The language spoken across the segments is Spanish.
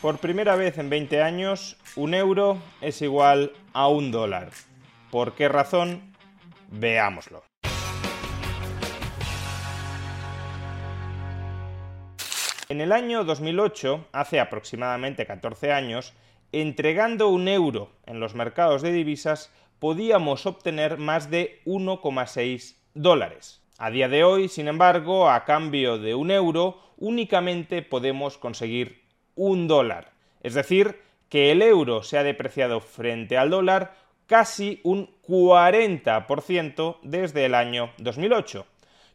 Por primera vez en 20 años, un euro es igual a un dólar. ¿Por qué razón? Veámoslo. En el año 2008, hace aproximadamente 14 años, entregando un euro en los mercados de divisas, podíamos obtener más de 1,6 dólares. A día de hoy, sin embargo, a cambio de un euro, únicamente podemos conseguir un dólar. Es decir, que el euro se ha depreciado frente al dólar casi un 40% desde el año 2008.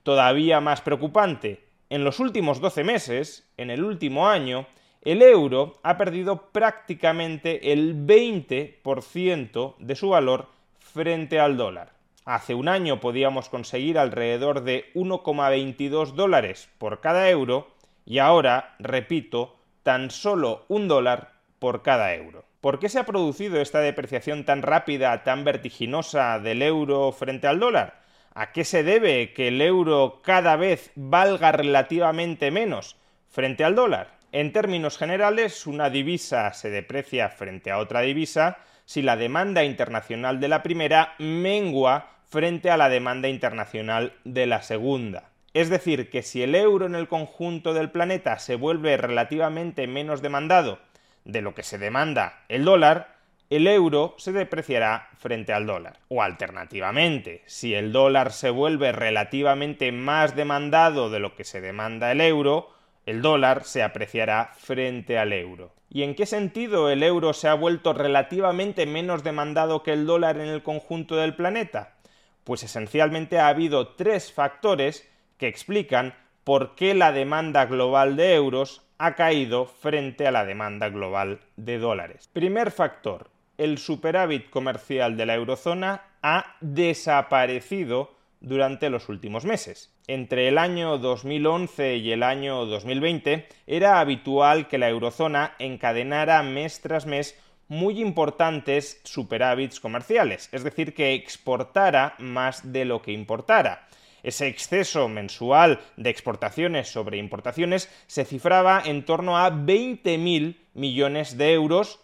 Todavía más preocupante, en los últimos 12 meses, en el último año, el euro ha perdido prácticamente el 20% de su valor frente al dólar. Hace un año podíamos conseguir alrededor de 1,22 dólares por cada euro y ahora, repito, tan solo un dólar por cada euro. ¿Por qué se ha producido esta depreciación tan rápida, tan vertiginosa del euro frente al dólar? ¿A qué se debe que el euro cada vez valga relativamente menos frente al dólar? En términos generales, una divisa se deprecia frente a otra divisa si la demanda internacional de la primera mengua frente a la demanda internacional de la segunda. Es decir, que si el euro en el conjunto del planeta se vuelve relativamente menos demandado de lo que se demanda el dólar, el euro se depreciará frente al dólar. O alternativamente, si el dólar se vuelve relativamente más demandado de lo que se demanda el euro, el dólar se apreciará frente al euro. ¿Y en qué sentido el euro se ha vuelto relativamente menos demandado que el dólar en el conjunto del planeta? Pues esencialmente ha habido tres factores que explican por qué la demanda global de euros ha caído frente a la demanda global de dólares. Primer factor, el superávit comercial de la eurozona ha desaparecido durante los últimos meses. Entre el año 2011 y el año 2020 era habitual que la eurozona encadenara mes tras mes muy importantes superávits comerciales, es decir, que exportara más de lo que importara. Ese exceso mensual de exportaciones sobre importaciones se cifraba en torno a 20.000 millones de euros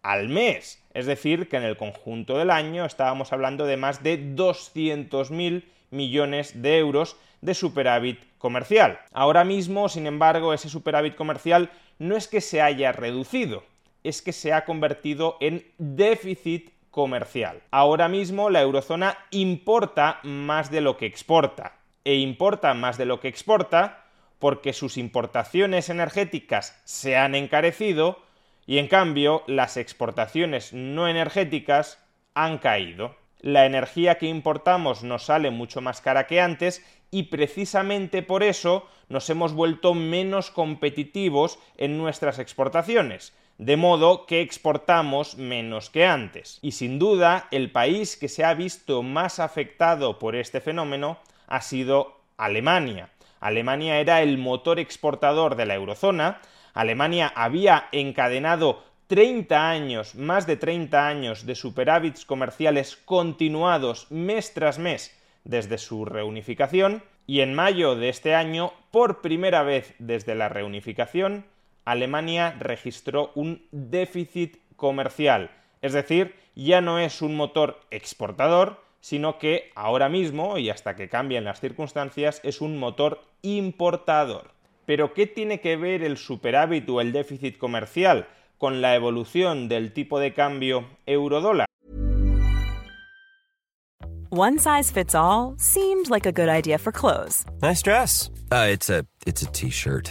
al mes. Es decir, que en el conjunto del año estábamos hablando de más de 200.000 millones de euros de superávit comercial. Ahora mismo, sin embargo, ese superávit comercial no es que se haya reducido, es que se ha convertido en déficit comercial. Ahora mismo la eurozona importa más de lo que exporta. E importa más de lo que exporta porque sus importaciones energéticas se han encarecido y en cambio las exportaciones no energéticas han caído. La energía que importamos nos sale mucho más cara que antes y precisamente por eso nos hemos vuelto menos competitivos en nuestras exportaciones de modo que exportamos menos que antes. Y sin duda, el país que se ha visto más afectado por este fenómeno ha sido Alemania. Alemania era el motor exportador de la eurozona, Alemania había encadenado 30 años, más de 30 años de superávits comerciales continuados mes tras mes desde su reunificación, y en mayo de este año, por primera vez desde la reunificación, Alemania registró un déficit comercial, es decir, ya no es un motor exportador, sino que ahora mismo, y hasta que cambien las circunstancias, es un motor importador. Pero ¿qué tiene que ver el superávit o el déficit comercial con la evolución del tipo de cambio euro-dólar? One size fits all seemed like a good idea for clothes. Nice dress. Uh, it's a it's a t-shirt.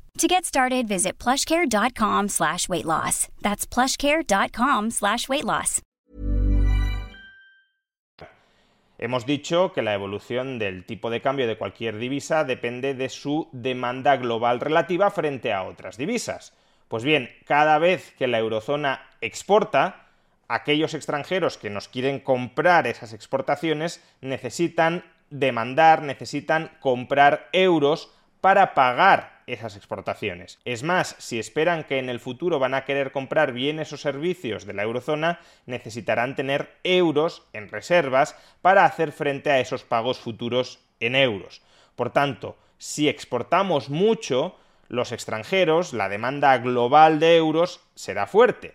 To get started, visit plushcare.com slash weight loss. That's plushcare.com slash weight loss. Hemos dicho que la evolución del tipo de cambio de cualquier divisa depende de su demanda global relativa frente a otras divisas. Pues bien, cada vez que la eurozona exporta, aquellos extranjeros que nos quieren comprar esas exportaciones necesitan demandar, necesitan comprar euros para pagar esas exportaciones. Es más, si esperan que en el futuro van a querer comprar bienes o servicios de la eurozona, necesitarán tener euros en reservas para hacer frente a esos pagos futuros en euros. Por tanto, si exportamos mucho, los extranjeros, la demanda global de euros será fuerte.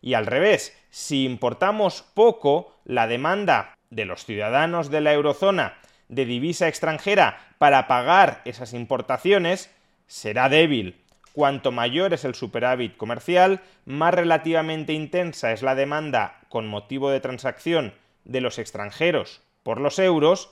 Y al revés, si importamos poco, la demanda de los ciudadanos de la eurozona de divisa extranjera para pagar esas importaciones será débil. Cuanto mayor es el superávit comercial, más relativamente intensa es la demanda con motivo de transacción de los extranjeros por los euros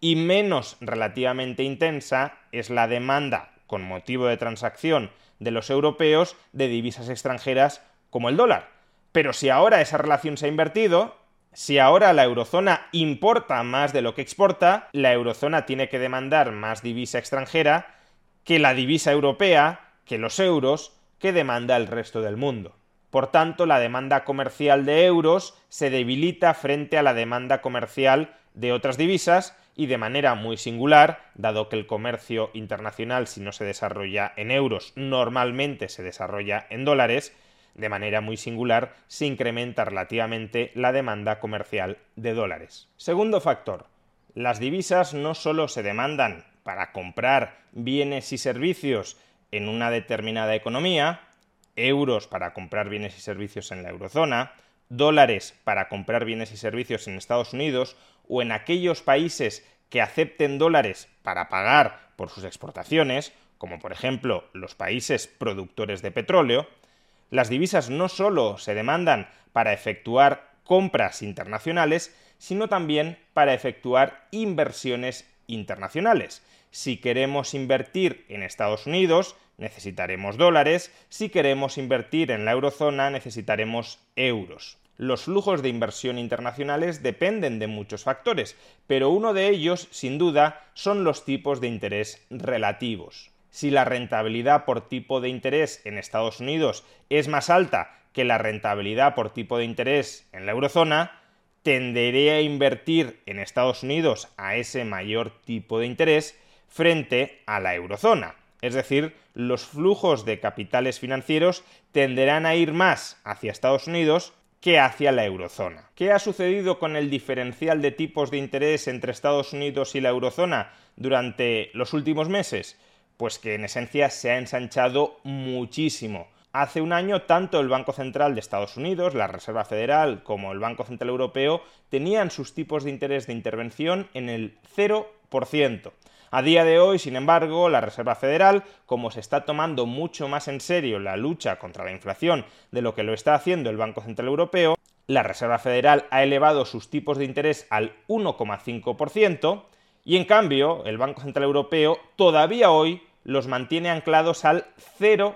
y menos relativamente intensa es la demanda con motivo de transacción de los europeos de divisas extranjeras como el dólar. Pero si ahora esa relación se ha invertido, si ahora la eurozona importa más de lo que exporta, la eurozona tiene que demandar más divisa extranjera que la divisa europea, que los euros, que demanda el resto del mundo. Por tanto, la demanda comercial de euros se debilita frente a la demanda comercial de otras divisas y de manera muy singular, dado que el comercio internacional si no se desarrolla en euros normalmente se desarrolla en dólares, de manera muy singular se incrementa relativamente la demanda comercial de dólares. Segundo factor, las divisas no solo se demandan para comprar bienes y servicios en una determinada economía, euros para comprar bienes y servicios en la eurozona, dólares para comprar bienes y servicios en Estados Unidos o en aquellos países que acepten dólares para pagar por sus exportaciones, como por ejemplo los países productores de petróleo, las divisas no solo se demandan para efectuar compras internacionales, sino también para efectuar inversiones internacionales. Si queremos invertir en Estados Unidos, necesitaremos dólares, si queremos invertir en la eurozona, necesitaremos euros. Los flujos de inversión internacionales dependen de muchos factores, pero uno de ellos, sin duda, son los tipos de interés relativos. Si la rentabilidad por tipo de interés en Estados Unidos es más alta que la rentabilidad por tipo de interés en la eurozona, tenderé a invertir en Estados Unidos a ese mayor tipo de interés frente a la eurozona. Es decir, los flujos de capitales financieros tenderán a ir más hacia Estados Unidos que hacia la eurozona. ¿Qué ha sucedido con el diferencial de tipos de interés entre Estados Unidos y la eurozona durante los últimos meses? Pues que en esencia se ha ensanchado muchísimo. Hace un año, tanto el Banco Central de Estados Unidos, la Reserva Federal, como el Banco Central Europeo tenían sus tipos de interés de intervención en el 0%. A día de hoy, sin embargo, la Reserva Federal, como se está tomando mucho más en serio la lucha contra la inflación de lo que lo está haciendo el Banco Central Europeo, la Reserva Federal ha elevado sus tipos de interés al 1,5% y en cambio el Banco Central Europeo todavía hoy los mantiene anclados al 0%.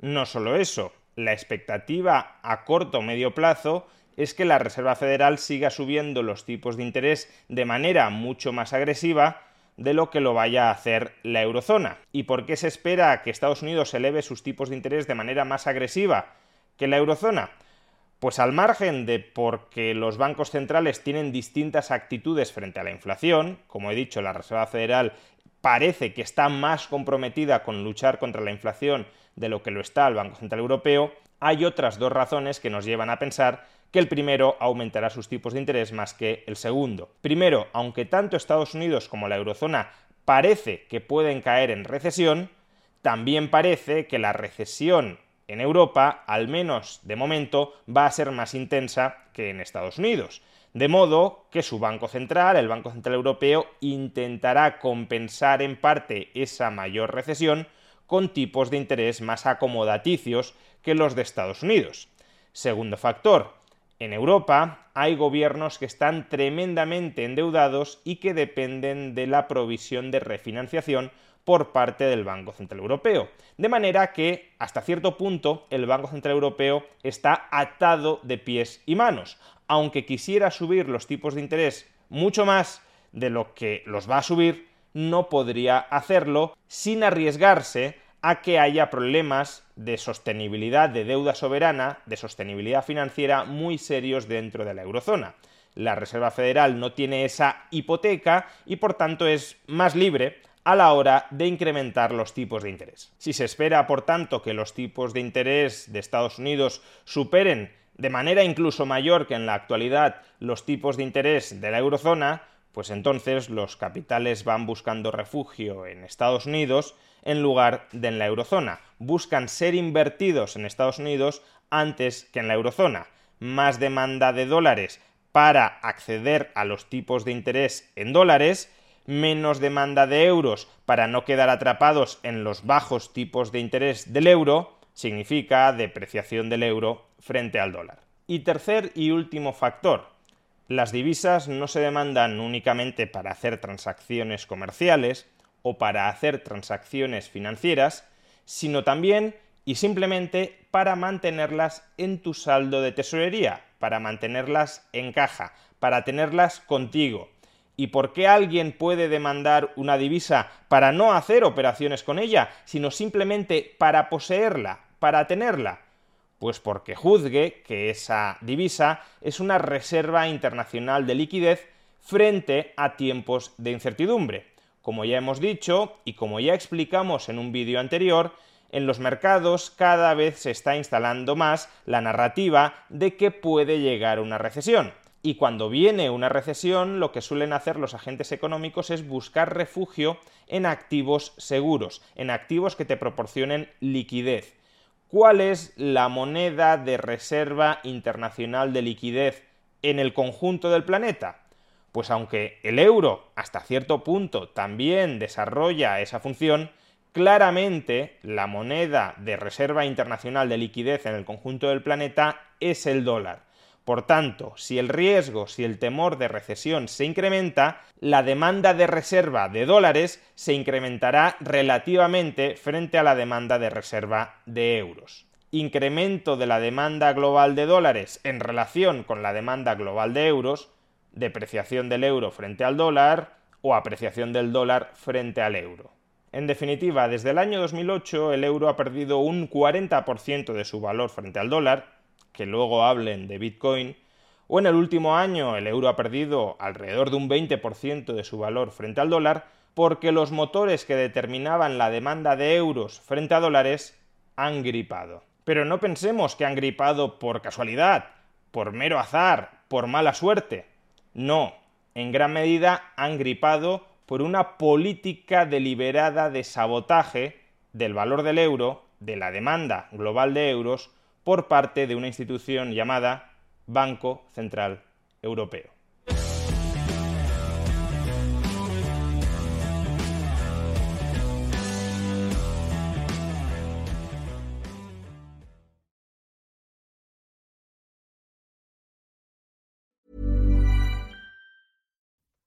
No solo eso, la expectativa a corto o medio plazo es que la Reserva Federal siga subiendo los tipos de interés de manera mucho más agresiva de lo que lo vaya a hacer la eurozona. ¿Y por qué se espera que Estados Unidos eleve sus tipos de interés de manera más agresiva que la eurozona? Pues al margen de porque los bancos centrales tienen distintas actitudes frente a la inflación, como he dicho, la Reserva Federal parece que está más comprometida con luchar contra la inflación de lo que lo está el Banco Central Europeo, hay otras dos razones que nos llevan a pensar que el primero aumentará sus tipos de interés más que el segundo. Primero, aunque tanto Estados Unidos como la eurozona parece que pueden caer en recesión, también parece que la recesión en Europa, al menos de momento, va a ser más intensa que en Estados Unidos. De modo que su Banco Central, el Banco Central Europeo, intentará compensar en parte esa mayor recesión con tipos de interés más acomodaticios que los de Estados Unidos. Segundo factor, en Europa hay gobiernos que están tremendamente endeudados y que dependen de la provisión de refinanciación por parte del Banco Central Europeo. De manera que, hasta cierto punto, el Banco Central Europeo está atado de pies y manos. Aunque quisiera subir los tipos de interés mucho más de lo que los va a subir, no podría hacerlo sin arriesgarse a que haya problemas de sostenibilidad de deuda soberana, de sostenibilidad financiera muy serios dentro de la eurozona. La Reserva Federal no tiene esa hipoteca y por tanto es más libre a la hora de incrementar los tipos de interés. Si se espera, por tanto, que los tipos de interés de Estados Unidos superen de manera incluso mayor que en la actualidad los tipos de interés de la eurozona, pues entonces los capitales van buscando refugio en Estados Unidos en lugar de en la eurozona. Buscan ser invertidos en Estados Unidos antes que en la eurozona. Más demanda de dólares para acceder a los tipos de interés en dólares, menos demanda de euros para no quedar atrapados en los bajos tipos de interés del euro, significa depreciación del euro frente al dólar. Y tercer y último factor, las divisas no se demandan únicamente para hacer transacciones comerciales, o para hacer transacciones financieras, sino también y simplemente para mantenerlas en tu saldo de tesorería, para mantenerlas en caja, para tenerlas contigo. ¿Y por qué alguien puede demandar una divisa para no hacer operaciones con ella, sino simplemente para poseerla, para tenerla? Pues porque juzgue que esa divisa es una reserva internacional de liquidez frente a tiempos de incertidumbre. Como ya hemos dicho y como ya explicamos en un vídeo anterior, en los mercados cada vez se está instalando más la narrativa de que puede llegar una recesión. Y cuando viene una recesión, lo que suelen hacer los agentes económicos es buscar refugio en activos seguros, en activos que te proporcionen liquidez. ¿Cuál es la moneda de reserva internacional de liquidez en el conjunto del planeta? Pues aunque el euro hasta cierto punto también desarrolla esa función, claramente la moneda de reserva internacional de liquidez en el conjunto del planeta es el dólar. Por tanto, si el riesgo, si el temor de recesión se incrementa, la demanda de reserva de dólares se incrementará relativamente frente a la demanda de reserva de euros. Incremento de la demanda global de dólares en relación con la demanda global de euros depreciación del euro frente al dólar o apreciación del dólar frente al euro. En definitiva, desde el año 2008 el euro ha perdido un 40% de su valor frente al dólar, que luego hablen de Bitcoin, o en el último año el euro ha perdido alrededor de un 20% de su valor frente al dólar, porque los motores que determinaban la demanda de euros frente a dólares han gripado. Pero no pensemos que han gripado por casualidad, por mero azar, por mala suerte. No, en gran medida han gripado por una política deliberada de sabotaje del valor del euro, de la demanda global de euros, por parte de una institución llamada Banco Central Europeo.